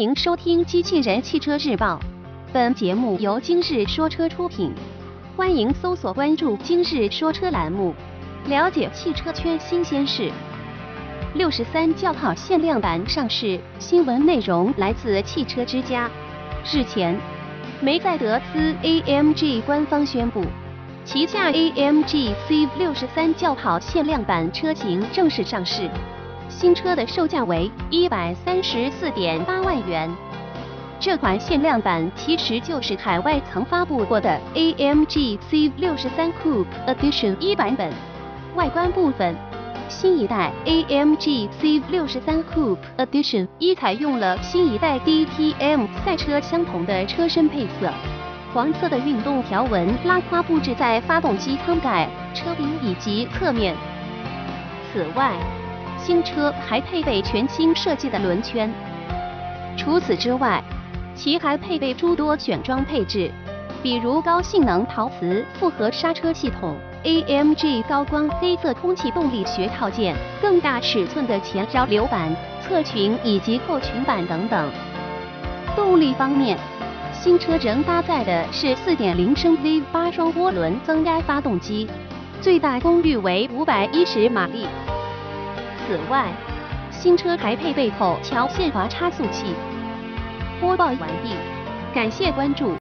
欢迎收听《机器人汽车日报》，本节目由今日说车出品。欢迎搜索关注“今日说车”栏目，了解汽车圈新鲜事。六十三轿跑限量版上市，新闻内容来自汽车之家。日前，梅赛德斯 AMG 官方宣布，旗下 AMG C 六十三轿跑限量版车型正式上市。新车的售价为一百三十四点八万元。这款限量版其实就是海外曾发布过的 AMG C 六十三 Coupe Edition 一版本。外观部分，新一代 AMG C 六十三 Coupe Edition 一采用了新一代 DTM 赛车相同的车身配色，黄色的运动条纹拉花布置在发动机舱盖、车顶以及侧面。此外，新车还配备全新设计的轮圈。除此之外，其还配备诸多选装配置，比如高性能陶瓷复合刹车系统、AMG 高光黑色空气动力学套件、更大尺寸的前扰流板、侧裙以及后裙板等等。动力方面，新车仍搭载的是4.0升 V 八双涡轮增压发动机，最大功率为510马力。此外，新车还配备后桥限滑差速器。播报完毕，感谢关注。